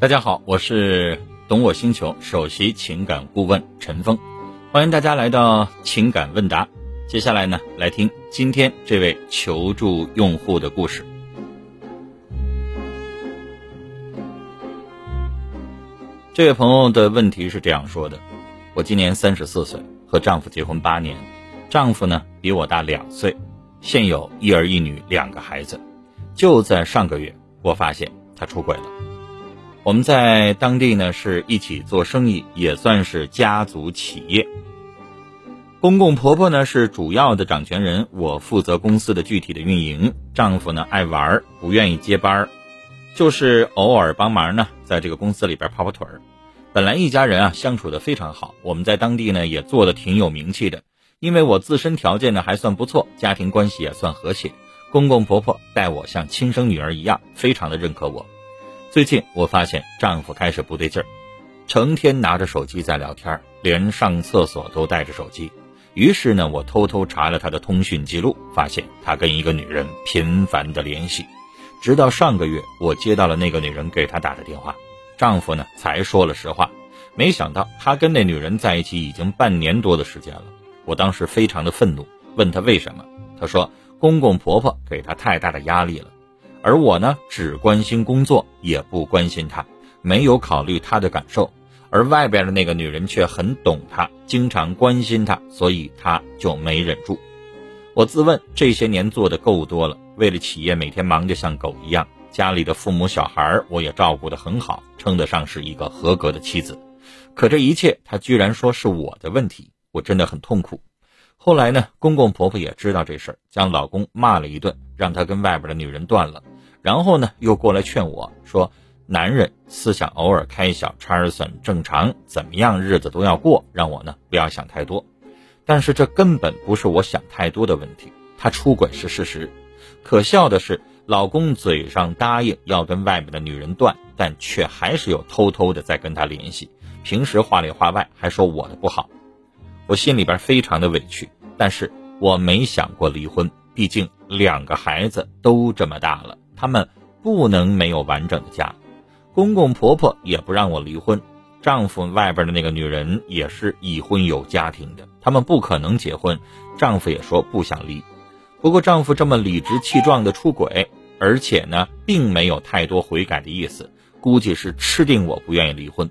大家好，我是懂我星球首席情感顾问陈峰，欢迎大家来到情感问答。接下来呢，来听今天这位求助用户的故事。这位朋友的问题是这样说的：我今年三十四岁，和丈夫结婚八年，丈夫呢比我大两岁，现有一儿一女两个孩子。就在上个月，我发现他出轨了。我们在当地呢是一起做生意，也算是家族企业。公公婆婆呢是主要的掌权人，我负责公司的具体的运营。丈夫呢爱玩，不愿意接班，就是偶尔帮忙呢，在这个公司里边跑跑腿儿。本来一家人啊相处的非常好，我们在当地呢也做的挺有名气的。因为我自身条件呢还算不错，家庭关系也算和谐，公公婆婆待我像亲生女儿一样，非常的认可我。最近我发现丈夫开始不对劲儿，成天拿着手机在聊天，连上厕所都带着手机。于是呢，我偷偷查了他的通讯记录，发现他跟一个女人频繁的联系。直到上个月，我接到了那个女人给他打的电话，丈夫呢才说了实话。没想到他跟那女人在一起已经半年多的时间了。我当时非常的愤怒，问他为什么？他说公公婆婆给他太大的压力了。而我呢，只关心工作，也不关心他，没有考虑他的感受。而外边的那个女人却很懂他，经常关心他，所以他就没忍住。我自问这些年做的够多了，为了企业每天忙得像狗一样，家里的父母小孩我也照顾得很好，称得上是一个合格的妻子。可这一切，他居然说是我的问题，我真的很痛苦。后来呢，公公婆婆也知道这事儿，将老公骂了一顿，让他跟外边的女人断了。然后呢，又过来劝我说：“男人思想偶尔开小差算正常，怎么样日子都要过，让我呢不要想太多。”但是这根本不是我想太多的问题。他出轨是事实，可笑的是，老公嘴上答应要跟外面的女人断，但却还是有偷偷的在跟他联系。平时话里话外还说我的不好，我心里边非常的委屈，但是我没想过离婚，毕竟两个孩子都这么大了。他们不能没有完整的家，公公婆婆也不让我离婚，丈夫外边的那个女人也是已婚有家庭的，他们不可能结婚，丈夫也说不想离。不过丈夫这么理直气壮的出轨，而且呢，并没有太多悔改的意思，估计是吃定我不愿意离婚。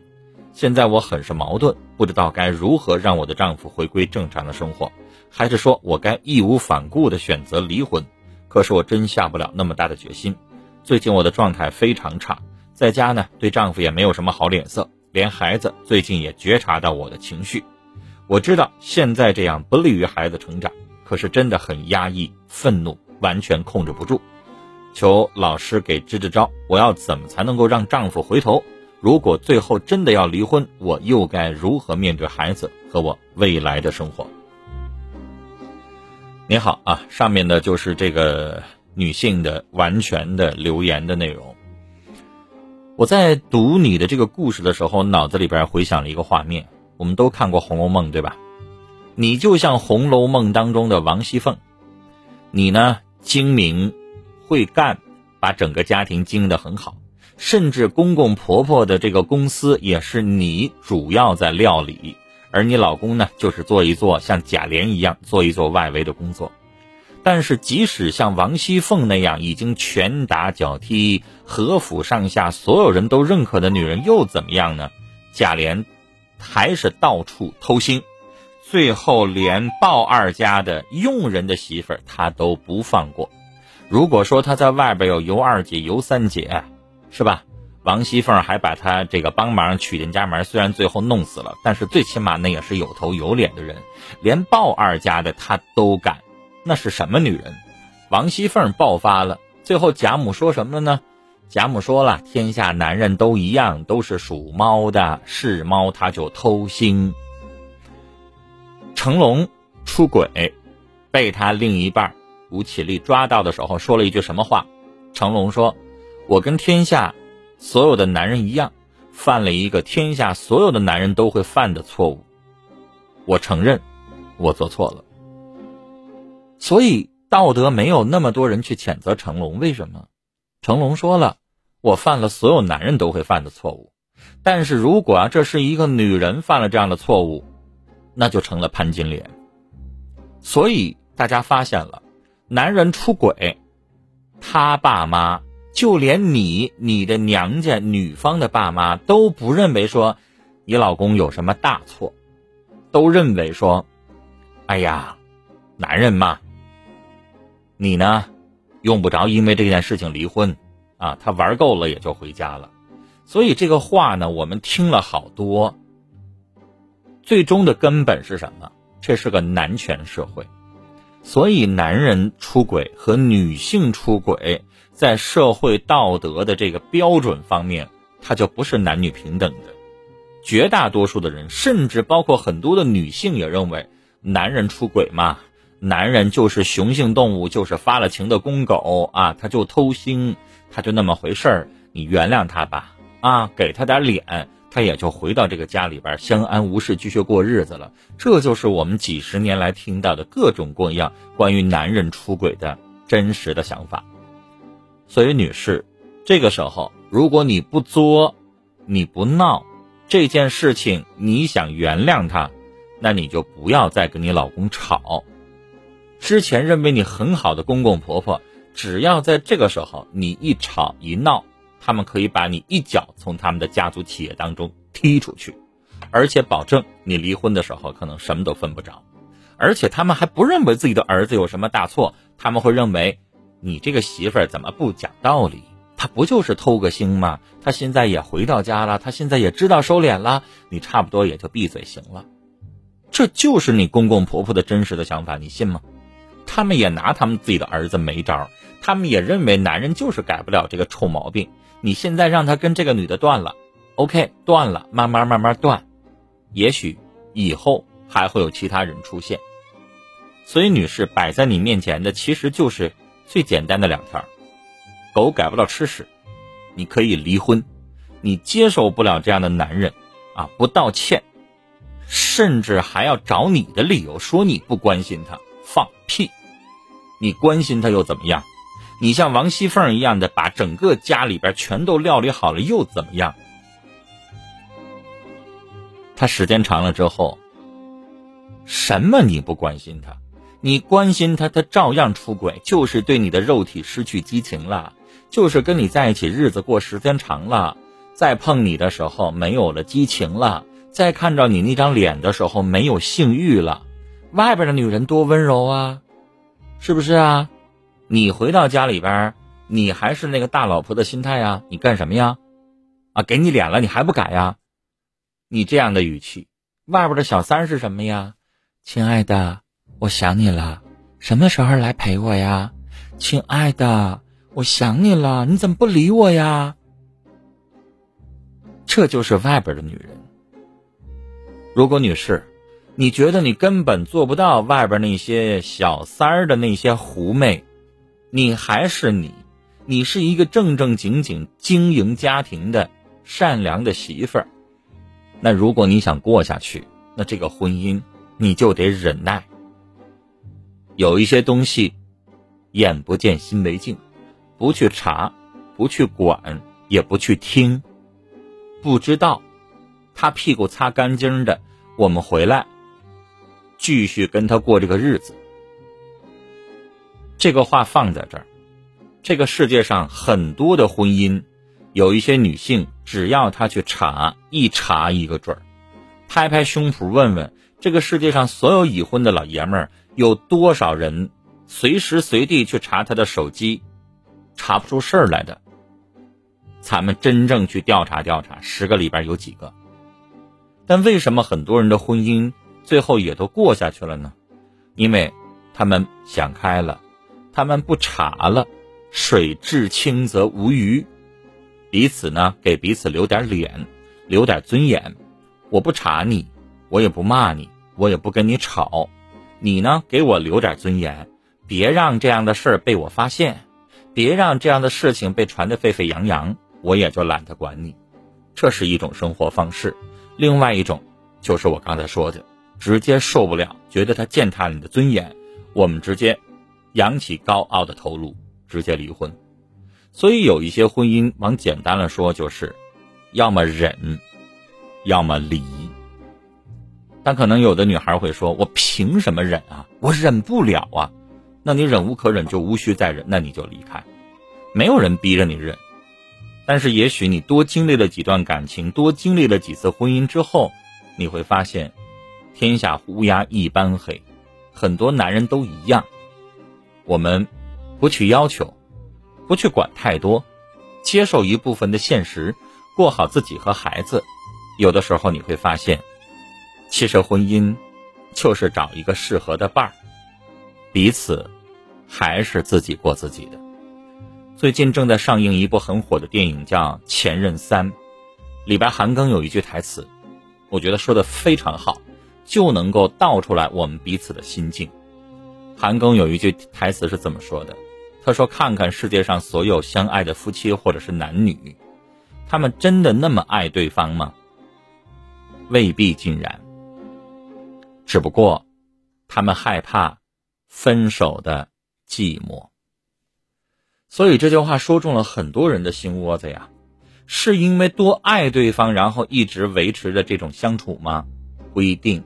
现在我很是矛盾，不知道该如何让我的丈夫回归正常的生活，还是说我该义无反顾的选择离婚？可是我真下不了那么大的决心。最近我的状态非常差，在家呢对丈夫也没有什么好脸色，连孩子最近也觉察到我的情绪。我知道现在这样不利于孩子成长，可是真的很压抑，愤怒完全控制不住。求老师给支支招，我要怎么才能够让丈夫回头？如果最后真的要离婚，我又该如何面对孩子和我未来的生活？你好啊，上面的就是这个女性的完全的留言的内容。我在读你的这个故事的时候，脑子里边回想了一个画面。我们都看过《红楼梦》，对吧？你就像《红楼梦》当中的王熙凤，你呢精明会干，把整个家庭经营的很好，甚至公公婆婆的这个公司也是你主要在料理。而你老公呢，就是做一做像贾琏一样做一做外围的工作，但是即使像王熙凤那样已经拳打脚踢、何府上下所有人都认可的女人，又怎么样呢？贾琏还是到处偷腥，最后连鲍二家的佣人的媳妇儿他都不放过。如果说他在外边有尤二姐、尤三姐，是吧？王熙凤还把他这个帮忙娶进家门，虽然最后弄死了，但是最起码那也是有头有脸的人。连鲍二家的他都敢，那是什么女人？王熙凤爆发了，最后贾母说什么了呢？贾母说了：“天下男人都一样，都是属猫的，是猫他就偷腥。”成龙出轨，被他另一半吴绮莉抓到的时候，说了一句什么话？成龙说：“我跟天下。”所有的男人一样，犯了一个天下所有的男人都会犯的错误。我承认，我做错了。所以道德没有那么多人去谴责成龙，为什么？成龙说了，我犯了所有男人都会犯的错误。但是如果啊，这是一个女人犯了这样的错误，那就成了潘金莲。所以大家发现了，男人出轨，他爸妈就连你、你的娘家女方的爸妈都不认为说你老公有什么大错，都认为说，哎呀，男人嘛，你呢，用不着因为这件事情离婚啊，他玩够了也就回家了。所以这个话呢，我们听了好多。最终的根本是什么？这是个男权社会，所以男人出轨和女性出轨，在社会道德的这个标准方面，它就不是男女平等的。绝大多数的人，甚至包括很多的女性，也认为男人出轨嘛，男人就是雄性动物，就是发了情的公狗啊，他就偷腥，他就那么回事儿，你原谅他吧。啊，给他点脸，他也就回到这个家里边相安无事，继续过日子了。这就是我们几十年来听到的各种各样关于男人出轨的真实的想法。所以，女士，这个时候如果你不作，你不闹，这件事情你想原谅他，那你就不要再跟你老公吵。之前认为你很好的公公婆婆，只要在这个时候你一吵一闹。他们可以把你一脚从他们的家族企业当中踢出去，而且保证你离婚的时候可能什么都分不着，而且他们还不认为自己的儿子有什么大错，他们会认为你这个媳妇儿怎么不讲道理？她不就是偷个腥吗？她现在也回到家了，她现在也知道收敛了，你差不多也就闭嘴行了。这就是你公公婆婆的真实的想法，你信吗？他们也拿他们自己的儿子没招，他们也认为男人就是改不了这个臭毛病。你现在让他跟这个女的断了，OK，断了，慢慢慢慢断，也许以后还会有其他人出现。所以，女士摆在你面前的其实就是最简单的两条：狗改不了吃屎，你可以离婚。你接受不了这样的男人啊，不道歉，甚至还要找你的理由说你不关心他，放屁！你关心他又怎么样？你像王熙凤一样的把整个家里边全都料理好了，又怎么样？他时间长了之后，什么你不关心他？你关心他，他照样出轨，就是对你的肉体失去激情了，就是跟你在一起日子过时间长了，再碰你的时候没有了激情了，再看着你那张脸的时候没有性欲了。外边的女人多温柔啊，是不是啊？你回到家里边，你还是那个大老婆的心态呀？你干什么呀？啊，给你脸了，你还不改呀？你这样的语气，外边的小三是什么呀？亲爱的，我想你了，什么时候来陪我呀？亲爱的，我想你了，你怎么不理我呀？这就是外边的女人。如果女士，你觉得你根本做不到外边那些小三儿的那些狐媚。你还是你，你是一个正正经经经营家庭的善良的媳妇儿。那如果你想过下去，那这个婚姻你就得忍耐。有一些东西，眼不见心为净，不去查，不去管，也不去听，不知道，他屁股擦干净的，我们回来继续跟他过这个日子。这个话放在这儿，这个世界上很多的婚姻，有一些女性，只要她去查，一查一个准儿，拍拍胸脯问问，这个世界上所有已婚的老爷们儿，有多少人随时随地去查他的手机，查不出事儿来的？咱们真正去调查调查，十个里边有几个？但为什么很多人的婚姻最后也都过下去了呢？因为他们想开了。他们不查了，水至清则无鱼，彼此呢给彼此留点脸，留点尊严。我不查你，我也不骂你，我也不跟你吵。你呢给我留点尊严，别让这样的事儿被我发现，别让这样的事情被传得沸沸扬扬，我也就懒得管你。这是一种生活方式。另外一种就是我刚才说的，直接受不了，觉得他践踏你的尊严，我们直接。扬起高傲的头颅，直接离婚。所以有一些婚姻，往简单了说，就是要么忍，要么离。但可能有的女孩会说：“我凭什么忍啊？我忍不了啊！”那你忍无可忍，就无需再忍，那你就离开。没有人逼着你忍，但是也许你多经历了几段感情，多经历了几次婚姻之后，你会发现，天下乌鸦一般黑，很多男人都一样。我们不去要求，不去管太多，接受一部分的现实，过好自己和孩子。有的时候你会发现。其实婚姻，就是找一个适合的伴儿，彼此还是自己过自己的。最近正在上映一部很火的电影，叫《前任三》，里边韩庚有一句台词，我觉得说的非常好，就能够道出来我们彼此的心境。韩庚有一句台词是这么说的？他说：“看看世界上所有相爱的夫妻或者是男女，他们真的那么爱对方吗？未必尽然。”只不过，他们害怕分手的寂寞，所以这句话说中了很多人的心窝子呀。是因为多爱对方，然后一直维持着这种相处吗？不一定，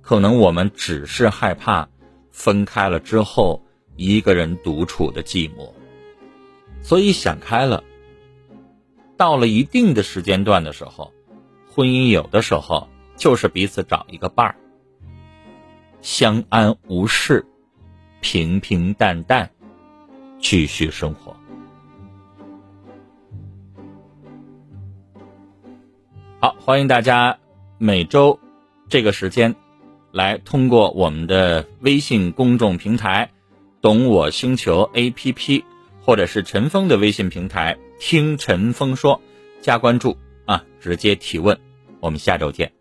可能我们只是害怕分开了之后一个人独处的寂寞，所以想开了。到了一定的时间段的时候，婚姻有的时候就是彼此找一个伴儿。相安无事，平平淡淡，继续生活。好，欢迎大家每周这个时间来通过我们的微信公众平台“懂我星球 ”APP，或者是陈峰的微信平台“听陈峰说”，加关注啊，直接提问。我们下周见。